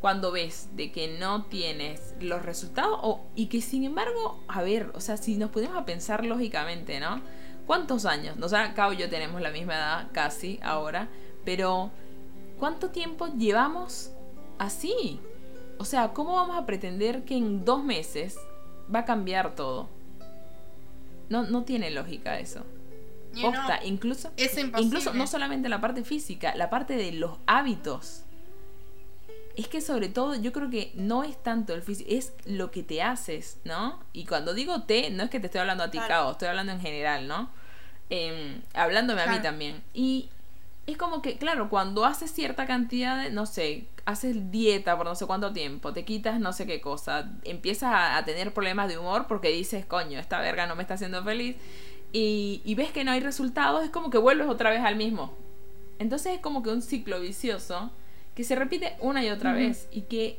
Cuando ves de que no tienes los resultados o, y que sin embargo, a ver, o sea, si nos ponemos a pensar lógicamente, ¿no? ¿Cuántos años? No sé, Cabo y yo tenemos la misma edad casi ahora, pero ¿cuánto tiempo llevamos así? O sea, ¿cómo vamos a pretender que en dos meses va a cambiar todo? No, no tiene lógica eso. Posta, incluso, incluso no solamente la parte física, la parte de los hábitos. Es que sobre todo yo creo que no es tanto el físico, es lo que te haces, ¿no? Y cuando digo te, no es que te estoy hablando a ti, Cao, estoy hablando en general, ¿no? Em, hablándome a mí también. Y es como que, claro, cuando haces cierta cantidad de, no sé, haces dieta por no sé cuánto tiempo, te quitas no sé qué cosa, empiezas a, tener problemas de humor porque dices, coño, esta verga no me está haciendo feliz, y, ves que no hay resultados, es como que vuelves otra vez al mismo. Entonces es como que un ciclo vicioso que se repite una y otra vez y que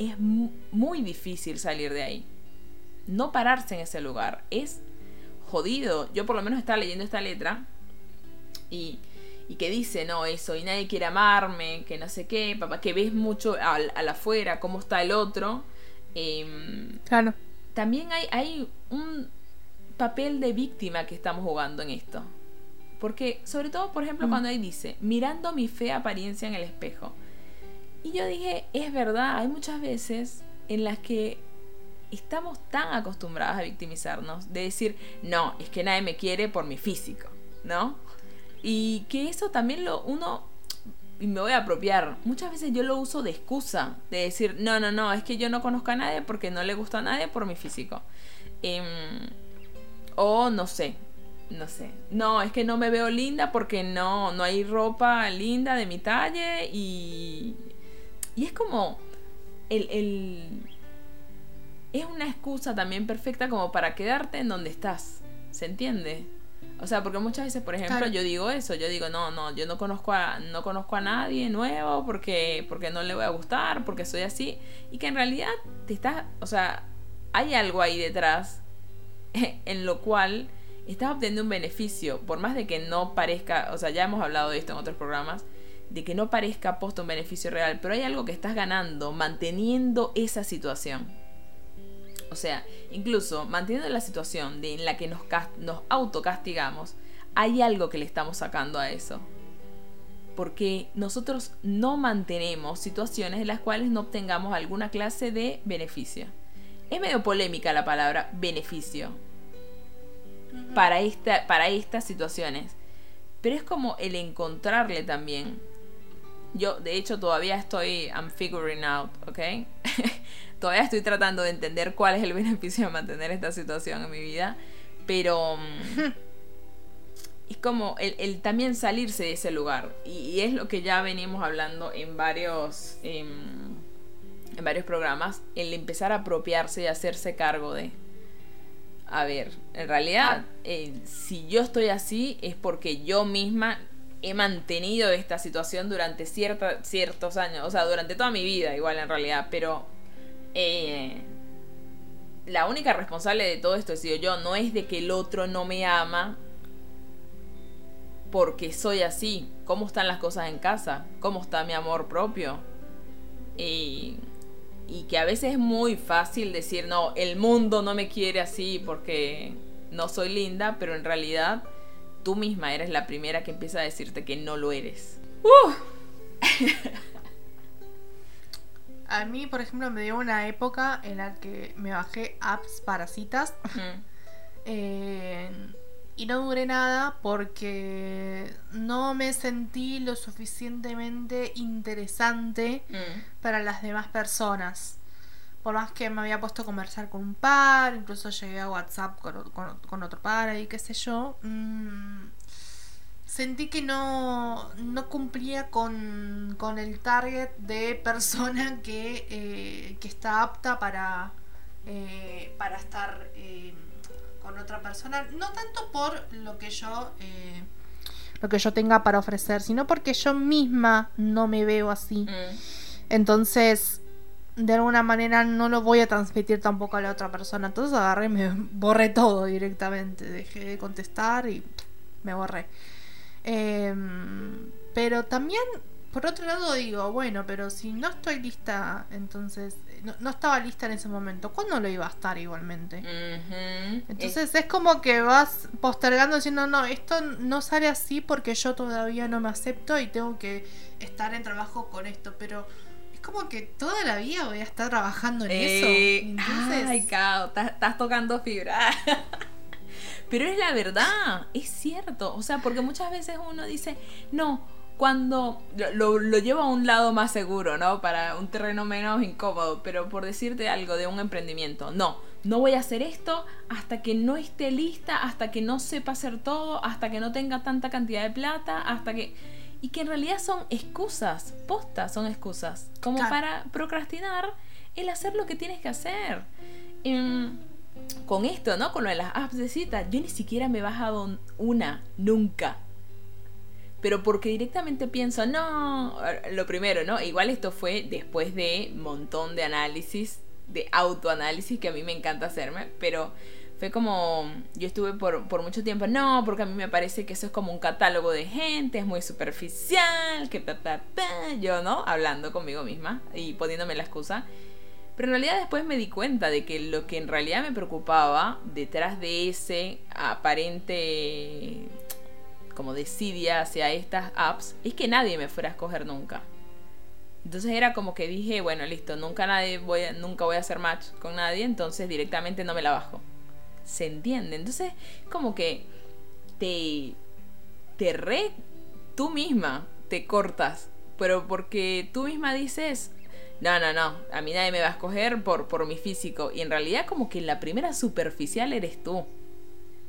es muy difícil salir de ahí. No pararse en ese lugar es jodido. Yo por lo menos estaba leyendo esta letra y y que dice, no, eso, y nadie quiere amarme, que no sé qué, papá, que ves mucho al, afuera, cómo está el otro. Em, claro. También hay, hay un papel de víctima que estamos jugando en esto. Porque, sobre todo, por ejemplo, cuando ahí dice, mirando mi fea apariencia en el espejo. Y yo dije, es verdad, hay muchas veces en las que estamos tan acostumbradas a victimizarnos, de decir, no, es que nadie me quiere por mi físico, ¿no? Y que eso también lo uno y me voy a apropiar. Muchas veces yo lo uso de excusa, de decir, no, no, no, es que yo no conozco a nadie porque no le gusta a nadie por mi físico. Em, o no sé, no sé. No, es que no me veo linda porque no, no hay ropa linda de mi talle y... Y es como... El, el, es una excusa también perfecta como para quedarte en donde estás. ¿Se entiende? O sea, porque muchas veces, por ejemplo, yo digo eso, yo digo, no, no, yo no conozco a, no conozco a nadie nuevo porque, porque no le voy a gustar, porque soy así. Y que en realidad te estás, o sea, hay algo ahí detrás en lo cual estás obteniendo un beneficio, por más de que no parezca, o sea, ya hemos hablado de esto en otros programas, de que no parezca posto un beneficio real, pero hay algo que estás ganando manteniendo esa situación. O sea, incluso manteniendo la situación de, en la que nos, nos autocastigamos, hay algo que le estamos sacando a eso. Porque nosotros no mantenemos situaciones en las cuales no obtengamos alguna clase de beneficio. Es medio polémica la palabra beneficio para, esta, para estas situaciones. Pero es como el encontrarle también. Yo, de hecho, todavía estoy, I'm figuring out, ¿ok? todavía estoy tratando de entender cuál es el beneficio de mantener esta situación en mi vida, pero mm, es como el, también salirse de ese lugar. Y, es lo que ya venimos hablando en varios em, en varios programas, el empezar a apropiarse y hacerse cargo de a ver, en realidad, eh, si yo estoy así es porque yo misma he mantenido esta situación durante cierta, ciertos años, o sea, durante toda mi vida igual en realidad, pero eh, la única responsable de todo esto he sido yo. No es de que el otro no me ama porque soy así. ¿Cómo están las cosas en casa? ¿Cómo está mi amor propio? Y, y que a veces es muy fácil decir, no, el mundo no me quiere así porque no soy linda, pero en realidad tú misma eres la primera que empieza a decirte que no lo eres. ¡Uh! A mí, por ejemplo, me dio una época en la que me bajé apps para citas. Eh, y no duré nada porque no me sentí lo suficientemente interesante mm. para las demás personas. Por más que me había puesto a conversar con un par, incluso llegué a WhatsApp con, otro par y qué sé yo. Mm, sentí que no, no cumplía con, con, el target de persona que, eh, que está apta para, eh, para estar eh, con otra persona. No tanto por lo que yo lo que yo tenga para ofrecer, sino porque yo misma no me veo así. Mm. Entonces, de alguna manera no lo voy a transmitir tampoco a la otra persona. Entonces agarré y me borré todo directamente. Dejé de contestar y me borré. Em, pero también, por otro lado, digo, bueno, pero si no estoy lista, entonces, no, no estaba lista en ese momento, ¿cuándo lo iba a estar igualmente? Entonces es como que vas postergando diciendo, no, esto no sale así porque yo todavía no me acepto y tengo que estar en trabajo con esto, pero es como que toda la vida voy a estar trabajando en Eh, eso. Entonces, Ay, Cao, estás tocando fibra. Pero es la verdad, es cierto. O sea, porque muchas veces uno dice, no, cuando lo, lo, llevo a un lado más seguro, ¿no? Para un terreno menos incómodo. Pero por decirte algo de un emprendimiento, no, no voy a hacer esto hasta que no esté lista, hasta que no sepa hacer todo, hasta que no tenga tanta cantidad de plata, hasta que... Y que en realidad son excusas, postas son excusas, como Claro. para procrastinar el hacer lo que tienes que hacer. Em, con esto, ¿no? Con lo de las apps de cita, yo ni siquiera me he bajado una, nunca. Pero porque directamente pienso, no, lo primero, ¿no? Igual esto fue después de montón de análisis, de autoanálisis que a mí me encanta hacerme, pero fue como, yo estuve por, mucho tiempo, no, porque a mí me parece que eso es como un catálogo de gente, es muy superficial, que pa, pa, pa, yo, ¿no? Hablando conmigo misma y poniéndome la excusa. Pero en realidad después me di cuenta de que lo que en realidad me preocupaba detrás de ese aparente como desidia hacia estas apps es que nadie me fuera a escoger nunca. Entonces era como que dije, bueno, listo, nunca nadie voy a- nunca voy a hacer match con nadie, entonces directamente no me la bajo. ¿Se entiende? Entonces, como que te te re tú misma te cortas, pero porque tú misma dices, no, no, no, a mí nadie me va a escoger por, por mi físico. Y en realidad como que la primera superficial eres tú.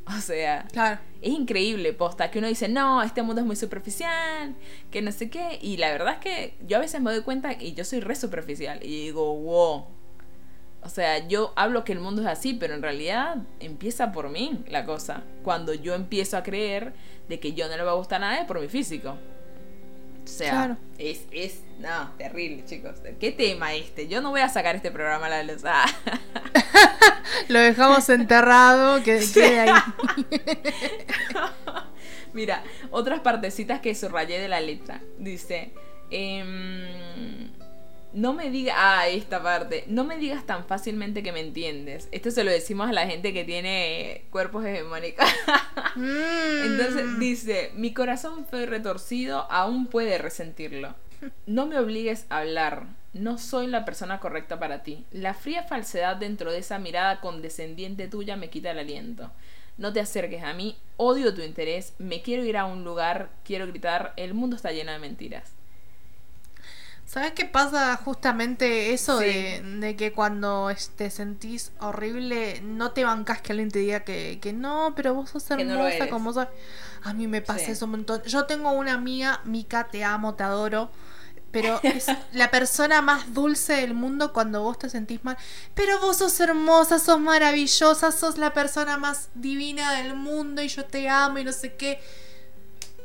O sea, claro. es increíble, posta, que uno dice, no, este mundo es muy superficial, que no sé qué. Y la verdad es que yo a veces me doy cuenta y yo soy re superficial. Y digo, wow. O sea, yo hablo que el mundo es así, pero en realidad empieza por mí la cosa. Cuando yo empiezo a creer de que yo no le va a gustar a nadie por mi físico. O sea, Claro. es, es, no, terrible, chicos. ¿Qué tema este? Yo no voy a sacar este programa a la luz. Ah. Lo dejamos enterrado, que quede ahí. Mira, otras partecitas que subrayé de la letra. Dice, em, no me digas, ah, esta parte, no me digas tan fácilmente que me entiendes. Esto se lo decimos a la gente que tiene cuerpos hegemónicos. Mm. Entonces dice, mi corazón fue retorcido, aún puede resentirlo. No me obligues a hablar, no soy la persona correcta para ti. La fría falsedad dentro de esa mirada condescendiente tuya me quita el aliento. No te acerques a mí, odio tu interés, me quiero ir a un lugar, quiero gritar, el mundo está lleno de mentiras. ¿Sabes qué pasa justamente eso Sí. de, de que cuando te sentís horrible no te bancas que alguien te diga que, que no, pero vos sos no hermosa como sos? A mí me pasa Sí. eso un montón. Yo tengo una amiga, Mica, te amo, te adoro. Pero es la persona más dulce del mundo cuando vos te sentís mal. Pero vos sos hermosa, sos maravillosa, sos la persona más divina del mundo y yo te amo y no sé qué.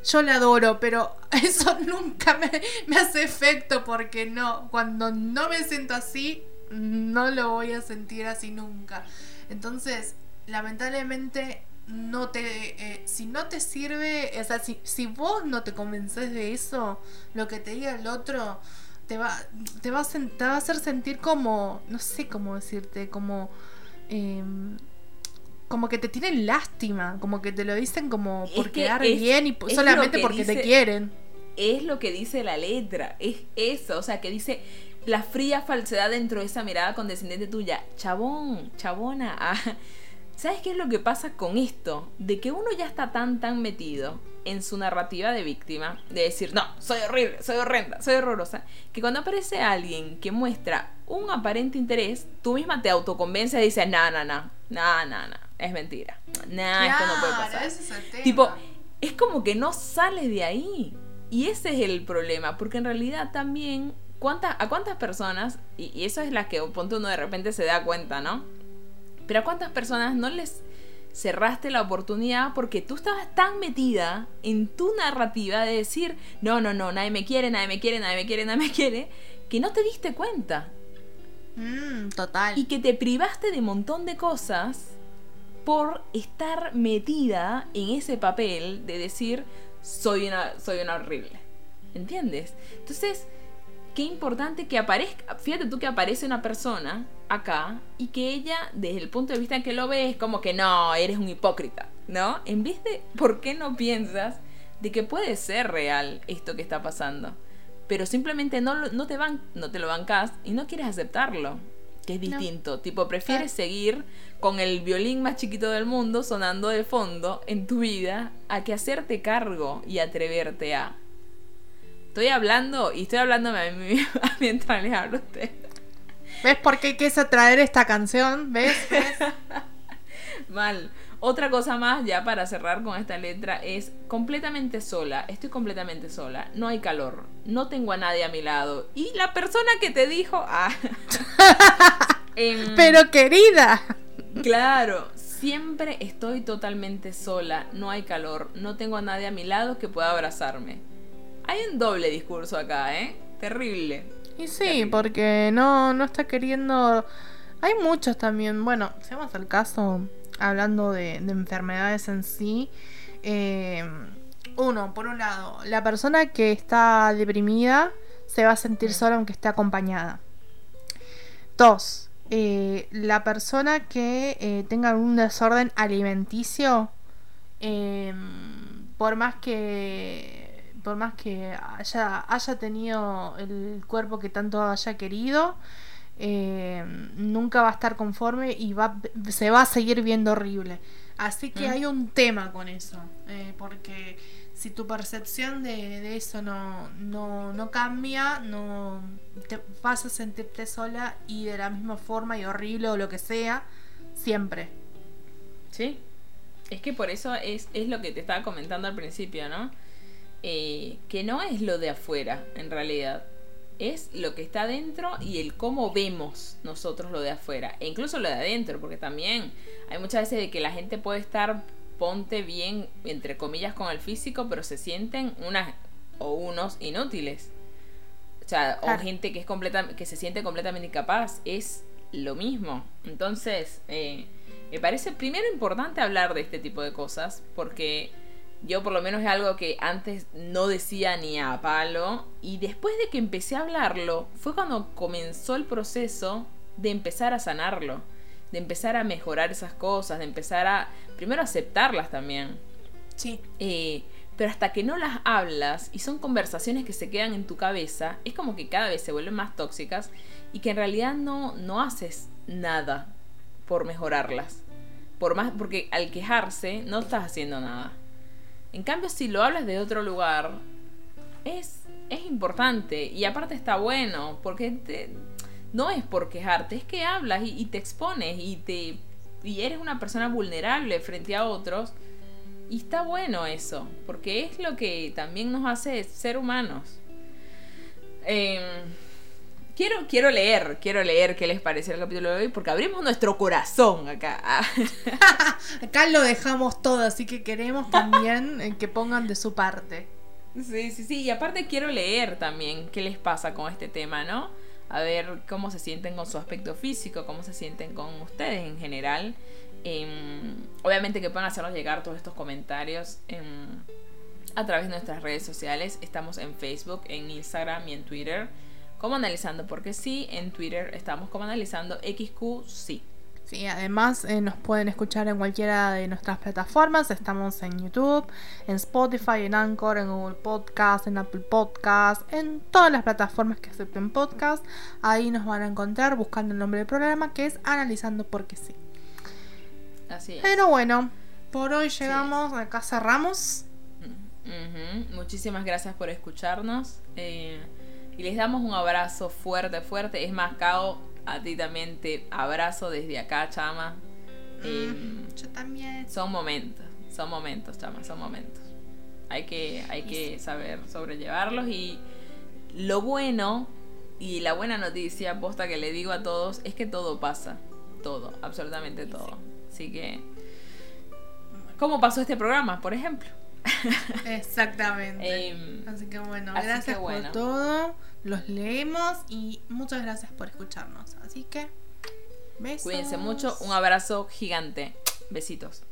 Yo la adoro, pero eso nunca me, hace efecto porque no, cuando no me siento así, no lo voy a sentir así nunca. Entonces, lamentablemente, no te, eh, si no te sirve, o sea, si, vos no te convences de eso, lo que te diga el otro, te va, te va, a, te va a hacer sentir como, no sé cómo decirte, como... em, como que te tienen lástima, como que te lo dicen como Es por que quedar es- bien y es solamente porque te quieren. es lo que dice la letra, es eso, o sea, que dice la fría falsedad dentro de esa mirada condescendiente tuya. Chabón, chabona, ah, ¿sabes qué es lo que pasa con esto? De que uno ya está tan, tan metido en su narrativa de víctima, de decir, no, soy horrible, soy horrenda, soy horrorosa, que cuando aparece alguien que muestra un aparente interés, tú misma te autoconvences y dices, no, no, no, no, no, no, es mentira, no, esto no puede pasar. es. Tipo, es como que no sales de ahí. Y ese es el problema, porque en realidad también, ¿cuántas, ¿a cuántas personas, y, y eso es la que ponte uno de repente se da cuenta, ¿no? Pero a cuántas personas no les cerraste la oportunidad porque tú estabas tan metida en tu narrativa de decir, no, no, no, nadie me quiere, nadie me quiere, nadie me quiere, nadie me quiere, que no te diste cuenta Mm, total. y que te privaste de un montón de cosas por estar metida en ese papel de decir soy una, soy una horrible. ¿Entiendes? Entonces, qué importante que aparezca, fíjate tú que aparece una persona acá y que ella, desde el punto de vista en que lo ve, es como que no, eres un hipócrita, ¿no? En vez de, ¿por qué no piensas de que puede ser real esto que está pasando? Pero simplemente no, no, te, van, no te lo bancas y no quieres aceptarlo, que es distinto. Tipo, prefieres seguir con el violín más chiquito del mundo sonando de fondo en tu vida a que hacerte cargo y atreverte a. Estoy hablando y estoy hablando a mí mientras les hablo a ustedes. ¿Ves por qué quise traer esta canción? ¿Ves? Mal. Otra cosa más, ya para cerrar con esta letra, es completamente sola. Estoy completamente sola. No hay calor. No tengo a nadie a mi lado. Y la persona que te dijo. Ah, Pero querida. Claro, siempre estoy totalmente sola. No hay calor. No tengo a nadie a mi lado que pueda abrazarme. Hay un doble discurso acá, ¿eh? Terrible. Y sí, porque no, no está queriendo... Hay muchos también, bueno, si vamos al caso, hablando de, enfermedades en sí, eh, uno, por un lado, la persona que está deprimida se va a sentir sola aunque esté acompañada. Dos, eh, la persona que eh, tenga algún desorden alimenticio, por más que por más que haya, haya tenido el cuerpo que tanto haya querido, eh, nunca va a estar conforme y va, se va a seguir viendo horrible. Así que hay un tema con eso, eh, porque si tu percepción de, eso no, no, no, cambia, no te vas a sentirte sola y de la misma forma y horrible o lo que sea, siempre. Sí, es que por eso es, es lo que te estaba comentando al principio, ¿no? Eh, que no es lo de afuera, en realidad. Es lo que está adentro y el cómo vemos nosotros lo de afuera. E incluso lo de adentro, porque también hay muchas veces de que la gente puede estar, ponte bien, entre comillas, con el físico, pero se sienten unas o unos inútiles. O sea, o gente que, es completa, que se siente completamente incapaz. Es lo mismo. Entonces, eh, me parece primero importante hablar de este tipo de cosas, porque yo por lo menos es algo que antes no decía ni a palo. Y después de que empecé a hablarlo, fue cuando comenzó el proceso de empezar a sanarlo. De empezar a mejorar esas cosas, de empezar a primero aceptarlas también. Sí. Eh, pero hasta que no las hablas y son conversaciones que se quedan en tu cabeza, es como que cada vez se vuelven más tóxicas y que en realidad no, no haces nada por mejorarlas. Por más, porque al quejarse no estás haciendo nada. En cambio, si lo hablas de otro lugar, es, es importante y aparte está bueno, porque no es por quejarte, es que hablas y, te expones y, te, y eres una persona vulnerable frente a otros. Y está bueno eso, porque es lo que también nos hace ser humanos. Em, quiero, quiero leer, quiero leer qué les pareció el capítulo de hoy, porque abrimos nuestro corazón acá. acá lo dejamos todo, así que queremos también eh, que pongan de su parte. Sí, sí, sí, y aparte quiero leer también qué les pasa con este tema, ¿no? A ver cómo se sienten con su aspecto físico, cómo se sienten con ustedes en general. Em, obviamente que puedan hacernos llegar todos estos comentarios em, a través de nuestras redes sociales. Estamos en Facebook, en Instagram y en Twitter como analizando porque sí. En Twitter estamos como analizando XQ sí. Sí, además eh, nos pueden escuchar en cualquiera de nuestras plataformas. Estamos en YouTube, en Spotify, en Anchor, en Google Podcast, en Apple Podcast, en todas las plataformas que acepten podcast. Ahí nos van a encontrar buscando el nombre del programa que es Analizando porque sí. Así es. Pero bueno, por hoy llegamos, acá cerramos. Muchísimas gracias por escucharnos. Eh, y les damos un abrazo fuerte, fuerte. Es más, Cao, a ti también te abrazo desde acá, chama. Mm, em, yo también. Son momentos, son momentos, chama, son momentos. Hay que, hay que saber sobrellevarlos y lo bueno y la buena noticia, posta que le digo a todos, es que todo pasa. Todo, absolutamente todo. Así que... ¿Cómo pasó este programa, por ejemplo? Exactamente. Em, así que bueno, gracias por todo los leemos y muchas gracias por escucharnos. Así que, besos. Cuídense mucho, un abrazo gigante. Besitos.